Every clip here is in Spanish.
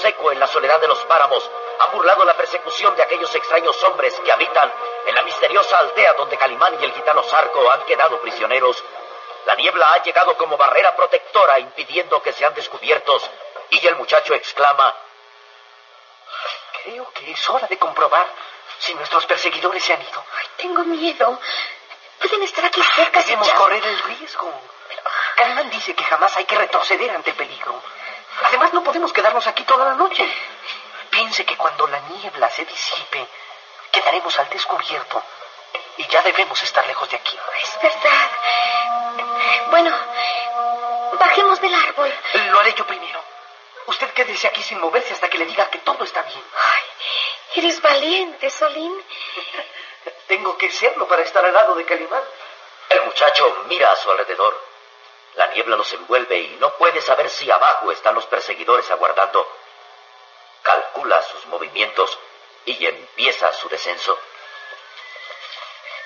Seco en la soledad de los páramos, ha burlado la persecución de aquellos extraños hombres que habitan en la misteriosa aldea donde Calimán y el gitano Sarco han quedado prisioneros. La niebla ha llegado como barrera protectora impidiendo que sean descubiertos y el muchacho exclama, Creo que es hora de comprobar si nuestros perseguidores se han ido. Ay, tengo miedo. Pueden estar aquí cerca. Debemos correr el riesgo. Calimán dice que jamás hay que retroceder ante el peligro. Además, no podemos quedarnos aquí toda la noche. Piense que cuando la niebla se disipe, quedaremos al descubierto. Y ya debemos estar lejos de aquí. Es verdad. Bueno, bajemos del árbol. Lo haré yo primero. Usted quédese aquí sin moverse hasta que le diga que todo está bien. Ay, eres valiente, Solín. Tengo que serlo para estar al lado de Calimán. El muchacho mira a su alrededor. La niebla los envuelve y no puede saber si abajo están los perseguidores aguardando. Calcula sus movimientos y empieza su descenso.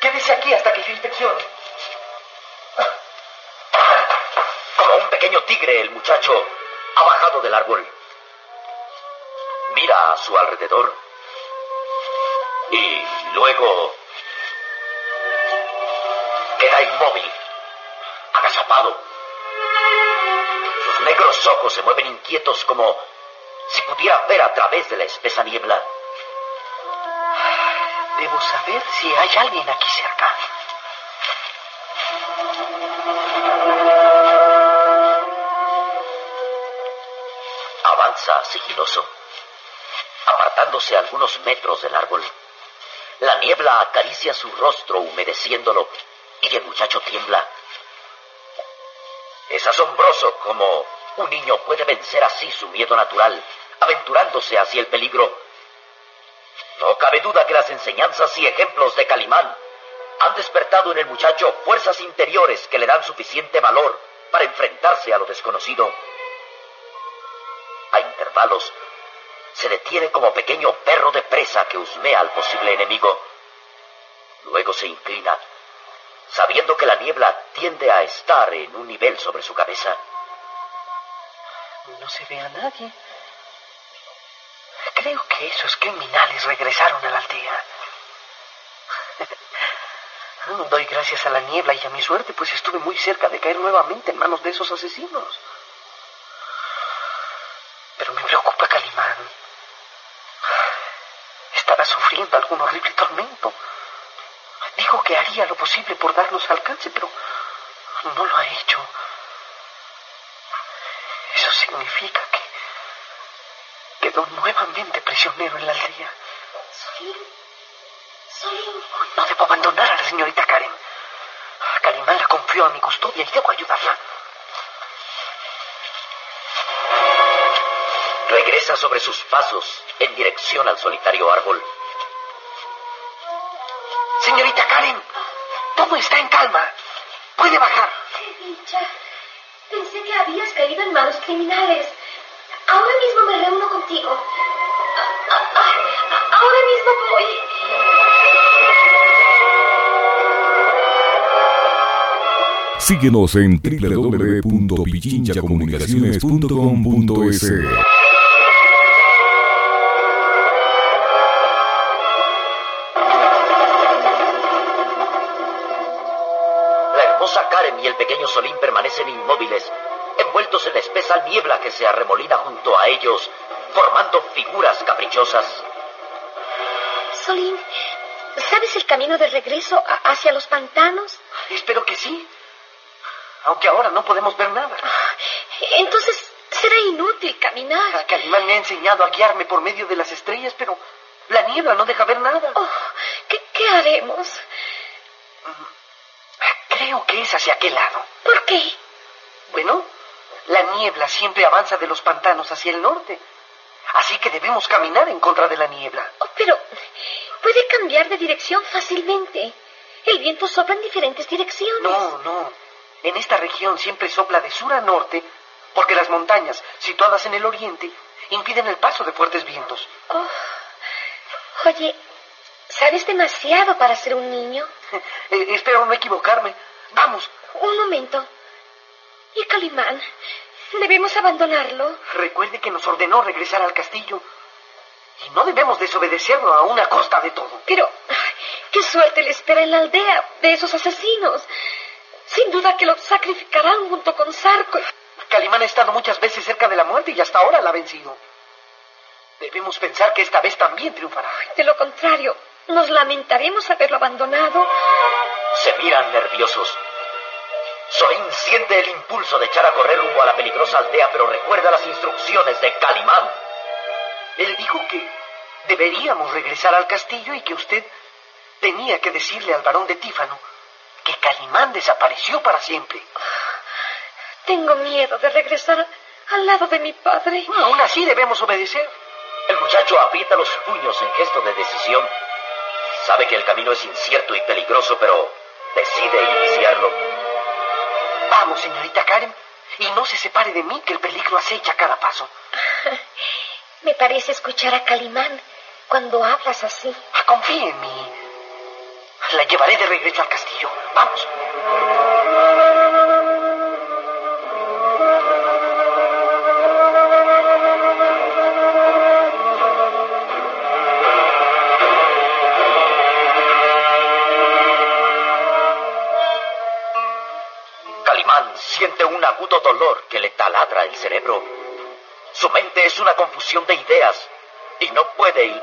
Quédese aquí hasta que yo inspeccione. Como un pequeño tigre, el muchacho ha bajado del árbol. Mira a su alrededor. Y luego queda inmóvil, agazapado negros ojos se mueven inquietos como si pudiera ver a través de la espesa niebla. Debo saber si hay alguien aquí cerca. Avanza sigiloso, apartándose algunos metros del árbol. La niebla acaricia su rostro humedeciéndolo y el muchacho tiembla. Es asombroso cómo un niño puede vencer así su miedo natural, aventurándose hacia el peligro. No cabe duda que las enseñanzas y ejemplos de Calimán han despertado en el muchacho fuerzas interiores que le dan suficiente valor para enfrentarse a lo desconocido. A intervalos, se detiene como pequeño perro de presa que husmea al posible enemigo. Luego se inclina, sabiendo que la niebla tiende a estar en un nivel sobre su cabeza. No se ve a nadie. Creo que esos criminales regresaron a la aldea. Doy gracias a la niebla y a mi suerte, pues estuve muy cerca de caer nuevamente en manos de esos asesinos. Pero me preocupa Calimán. Estará sufriendo algún horrible tormento. Dijo que haría lo posible por darnos alcance, pero no lo ha hecho. Significa que quedó nuevamente prisionero en la aldea. No debo abandonar a la señorita Karen. Calimán la confió a mi custodia y debo ayudarla. Regresa sobre sus pasos en dirección al solitario árbol. Señorita Karen, todo está en calma. Puede bajar. ¡Qué dicha! Pensé que habías caído en manos criminales. Ahora mismo me reúno contigo. Ahora mismo voy. Síguenos en www.pichinchacomunicaciones.com.es. niebla que se arremolina junto a ellos, formando figuras caprichosas. Solín, ¿sabes el camino de regreso hacia los pantanos? Espero que sí. Aunque ahora no podemos ver nada. Entonces será inútil caminar. Calimán me ha enseñado a guiarme por medio de las estrellas, pero la niebla no deja ver nada. Oh, ¿qué, qué haremos? Creo que es hacia aquel lado. ¿Por qué? Bueno, la niebla siempre avanza de los pantanos hacia el norte. Así que debemos caminar en contra de la niebla. Oh, pero puede cambiar de dirección fácilmente. El viento sopla en diferentes direcciones. No, no. En esta región siempre sopla de sur a norte porque las montañas, situadas en el oriente, impiden el paso de fuertes vientos. Oh, oye, ¿sabes demasiado para ser un niño? Eh, espero no equivocarme. Vamos, Un momento. ¿Y Calimán? ¿Debemos abandonarlo? recuerde que nos ordenó regresar al castillo. Y no debemos desobedecerlo a una costa de todo. Pero, ¿qué suerte le espera en la aldea de esos asesinos? Sin duda que lo sacrificarán junto con Sarko. Calimán ha estado muchas veces cerca de la muerte y hasta ahora la ha vencido. Debemos pensar que esta vez también triunfará. De lo contrario, nos lamentaremos haberlo abandonado. Se miran nerviosos. Solín siente el impulso de echar a correr rumbo a la peligrosa aldea, pero recuerda las instrucciones de Calimán. Él dijo que deberíamos regresar al castillo y que usted tenía que decirle al varón de Tífano que Calimán desapareció para siempre. Tengo miedo de regresar al lado de mi padre. Aún así debemos obedecer. El muchacho aprieta los puños en gesto de decisión. Sabe que el camino es incierto y peligroso, pero decide iniciarlo. Vamos, señorita Karen, y no se separe de mí que el peligro acecha a cada paso. Me parece escuchar a Calimán cuando hablas así. Confíe en mí. La llevaré de regreso al castillo. Vamos.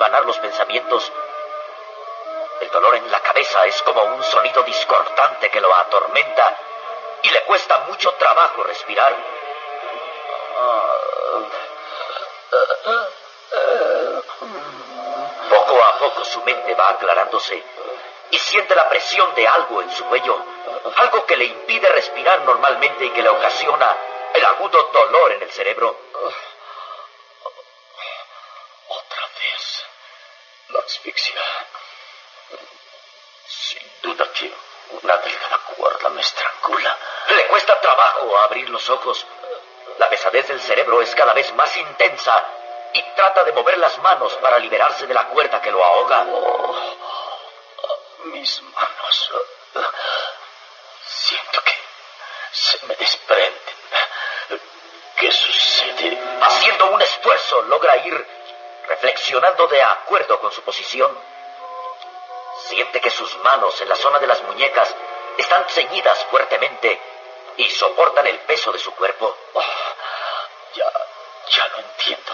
Los pensamientos. El dolor en la cabeza es como un sonido discordante que lo atormenta y le cuesta mucho trabajo respirar. Poco a poco su mente va aclarándose y siente la presión de algo en su cuello, algo que le impide respirar normalmente y que le ocasiona el agudo dolor en el cerebro. Otra vez, la asfixia. Sin duda que una delgada cuerda me estrangula. Le cuesta trabajo abrir los ojos. La pesadez del cerebro es cada vez más intensa y trata de mover las manos para liberarse de la cuerda que lo ahoga. Oh, mis manos. Siento que se me desprenden. ¿Qué sucede? Haciendo un esfuerzo logra ir reflexionando de acuerdo con su posición. Siente que sus manos en la zona de las muñecas están ceñidas fuertemente y soportan el peso de su cuerpo. Oh, ya, ya lo entiendo.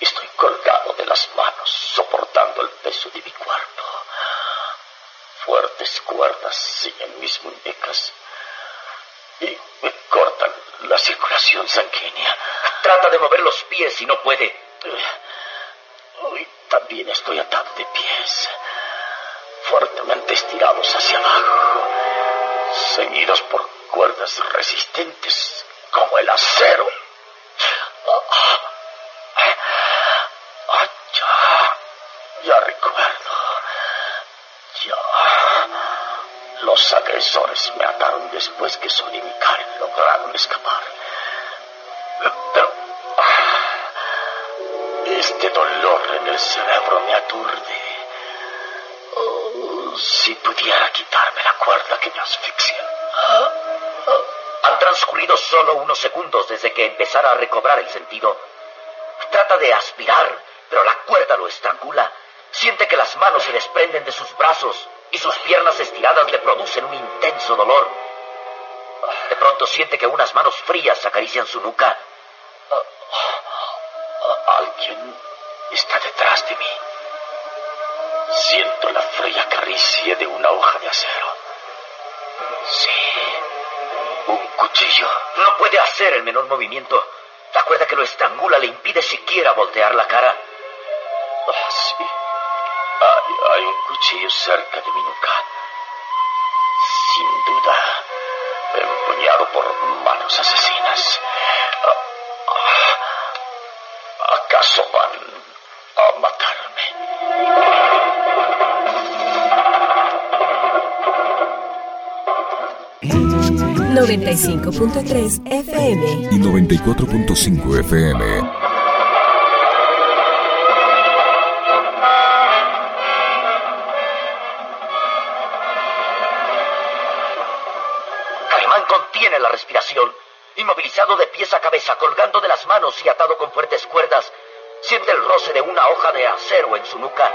Estoy colgado de las manos, soportando el peso de mi cuerpo. Fuertes cuerdas siguen mis muñecas y me cortan la circulación sanguínea. Trata de mover los pies y no puede. Hoy también estoy atado de pies, fuertemente estirados hacia abajo, ceñidos por cuerdas resistentes como el acero. Ah, ya, recuerdo. Ya. Los agresores me ataron después que Son y Karen lograron escapar. Pero este dolor en el cerebro me aturde. Oh, si pudiera quitarme la cuerda que me asfixia. Han transcurrido solo unos segundos desde que empezara a recobrar el sentido. Trata de aspirar, pero la cuerda lo estrangula. Siente que las manos se desprenden de sus brazos y sus piernas estiradas le producen un intenso dolor. De pronto siente que unas manos frías acarician su nuca. Alguien está detrás de mí. Siento la fría caricia de una hoja de acero. Sí, un cuchillo. No puede hacer el menor movimiento. La cuerda que lo estrangula le impide siquiera voltear la cara. Ah, sí. Hay, hay un cuchillo cerca de mi nuca. Sin duda, empuñado por manos asesinas. Ah, ah, ¿Acaso van a matarme? 95.3 FM y 94.5 FM. Calimán contiene la respiración. Inmovilizado de pies a cabeza, colgando de las manos y atado con cuerdas, de una hoja de acero en su nuca.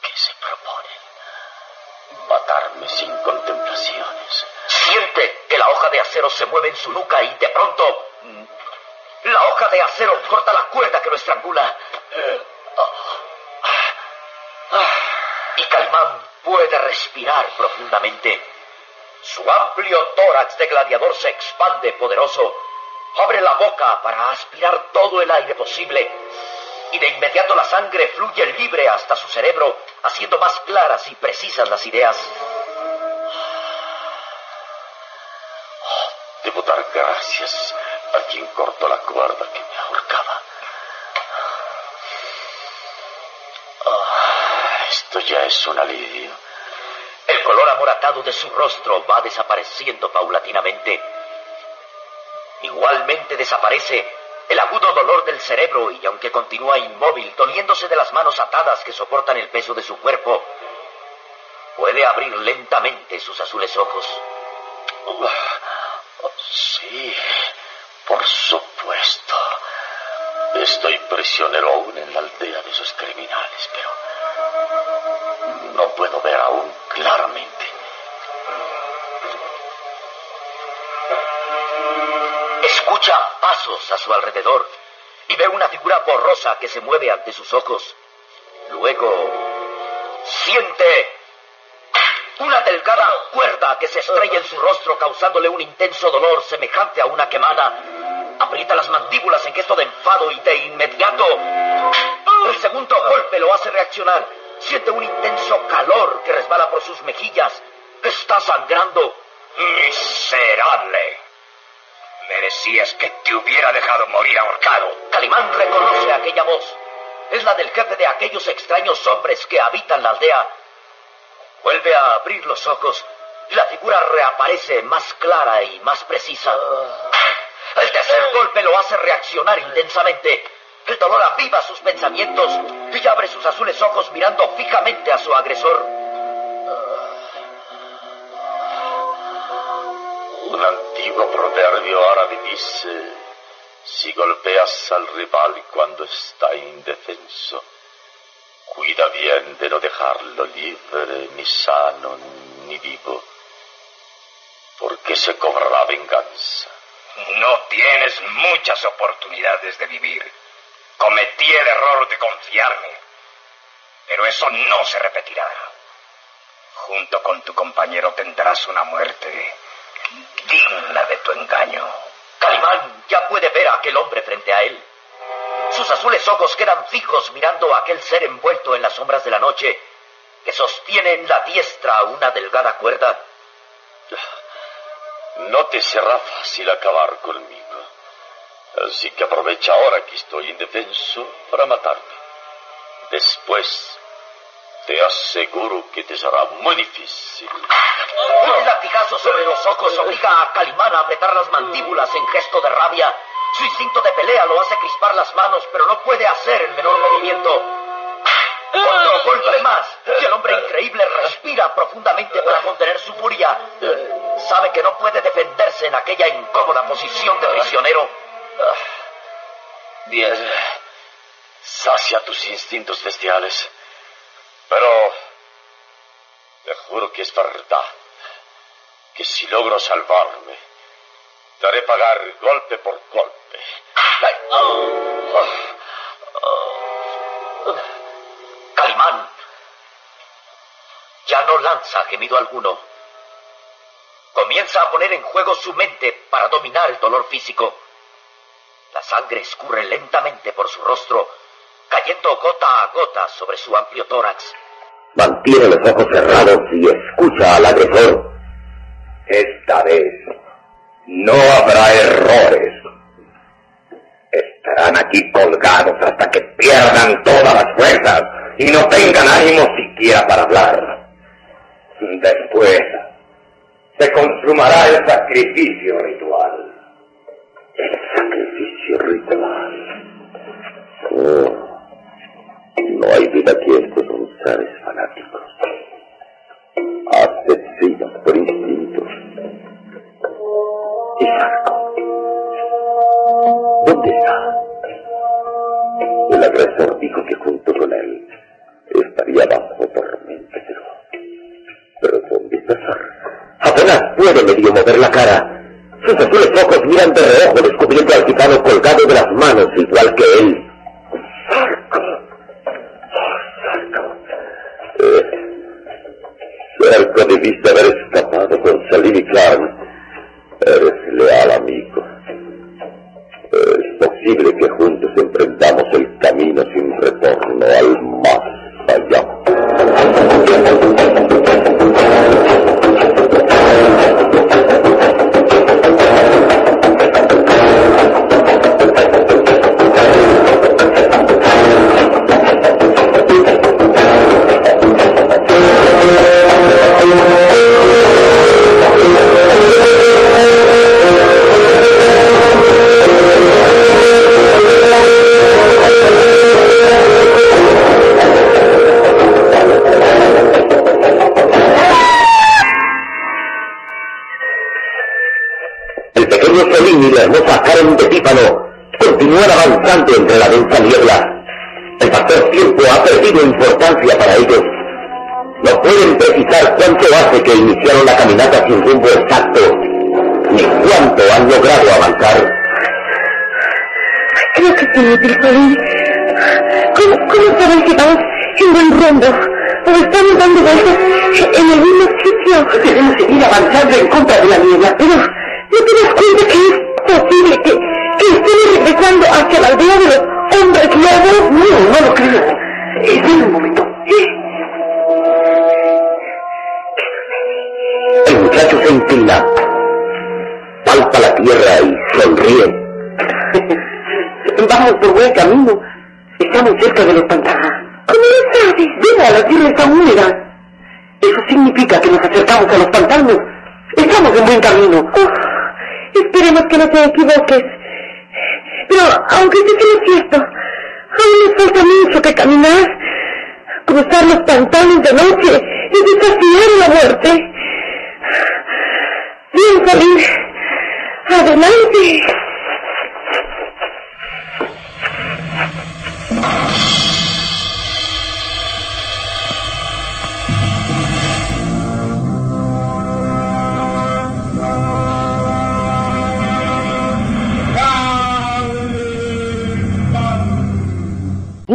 ¿Qué se proponen? Matarme sin contemplaciones. Siente que la hoja de acero se mueve en su nuca y de pronto la hoja de acero corta la cuerda que lo estrangula. Y Calimán puede respirar profundamente. Su amplio tórax de gladiador se expande poderoso. Abre la boca para aspirar todo el aire posible. Y de inmediato la sangre fluye libre hasta su cerebro, haciendo más claras y precisas las ideas. Debo dar gracias a quien cortó la cuerda que me ahorcaba. Ah, esto ya es un alivio. El color amoratado de su rostro va desapareciendo paulatinamente. Igualmente desaparece el agudo dolor del cerebro y aunque continúa inmóvil, doliéndose de las manos atadas que soportan el peso de su cuerpo, puede abrir lentamente sus azules ojos. Sí, por supuesto. Estoy prisionero aún en la aldea de esos criminales, pero no puedo ver aún claramente. Escucha pasos a su alrededor y ve una figura borrosa que se mueve ante sus ojos. Luego siente una delgada cuerda que se estrella en su rostro causándole un intenso dolor semejante a una quemada. Aprieta las mandíbulas en gesto de enfado y de inmediato. El segundo golpe lo hace reaccionar. Siente un intenso calor que resbala por sus mejillas. Está sangrando. Miserable. Merecías que te hubiera dejado morir ahorcado. Calimán reconoce aquella voz. Es la del jefe de aquellos extraños hombres que habitan la aldea. Vuelve a abrir los ojos y la figura reaparece más clara y más precisa. El tercer golpe lo hace reaccionar intensamente. El dolor aviva sus pensamientos y abre sus azules ojos mirando fijamente a su agresor. Un antiguo proverbio árabe dice, si golpeas al rival cuando está indefenso, cuida bien de no dejarlo libre, ni sano, ni vivo, porque se cobrará venganza. No tienes muchas oportunidades de vivir. Cometí el error de confiarme, pero eso no se repetirá. Junto con tu compañero tendrás una muerte digna de tu engaño. Calimán ya puede ver a aquel hombre frente a él. Sus azules ojos quedan fijos mirando a aquel ser envuelto en las sombras de la noche que sostiene en la diestra una delgada cuerda. No te será fácil acabar conmigo. Así que aprovecha ahora que estoy indefenso para matarme. Después, te aseguro que te será muy difícil. Un latigazo sobre los ojos obliga a Calimán a apretar las mandíbulas en gesto de rabia. Su instinto de pelea lo hace crispar las manos, pero no puede hacer el menor movimiento. Otro golpe más. Y el hombre increíble respira profundamente para contener su furia. Sabe que no puede defenderse en aquella incómoda posición de prisionero. Bien. Sacia tus instintos bestiales. Pero te juro que es verdad. Que si logro salvarme, te haré pagar golpe por golpe. Calimán ya no lanza gemido alguno. Comienza a poner en juego su mente para dominar el dolor físico. La sangre escurre lentamente por su rostro, cayendo gota a gota sobre su amplio tórax. Mantiene los ojos cerrados y escucha al agresor. Esta vez no habrá errores. Estarán aquí colgados hasta que pierdan todas las fuerzas y no tengan ánimo siquiera para hablar. Después se consumará el sacrificio ritual. El sacrificio ritual. Oh, fanáticos. Asesinos por instinto. Y Sarko. ¿Dónde está? El agresor dijo que junto con él estaría bajo tormenta, pero... ¿Pero dónde está Sarko? Apenas puede medio mover la cara. Sus azules ojos miran de reojo descubriendo al gitano colgado de las manos igual que él. Es posible que juntos emprendamos el camino sin retorno al más El pequeño Selim y la hermosa Karen de Tífano continúan avanzando entre la densa niebla. El factor tiempo ha perdido importancia para ellos. No pueden precisar cuánto hace que iniciaron la caminata sin rumbo exacto, ni cuánto han logrado avanzar. Creo que es inútil, Colin. ¿Cómo, ¿Cómo saben que vamos en buen rumbo? ¿O estamos dando vueltas en el mismo sitio? Debemos seguir avanzando en contra de la niebla. Pero, ¿no te das cuenta que es posible que, que regresando hacia la aldea de los hombres lobos. No, no lo creo. Espera un momento. El muchacho se inclina, palpa la tierra y sonríe. Vamos por buen camino. Estamos cerca de los pantanos. ¿Cómo lo sabes? Mira, la tierra está húmeda. Eso significa que nos acercamos a los pantanos. Estamos en buen camino. Esperemos que no te equivoques. Pero, aunque sé que no es cierto, aún nos falta mucho que caminar. Cruzar los pantanos de noche y desafiar la muerte. Bien, salir. Adelante.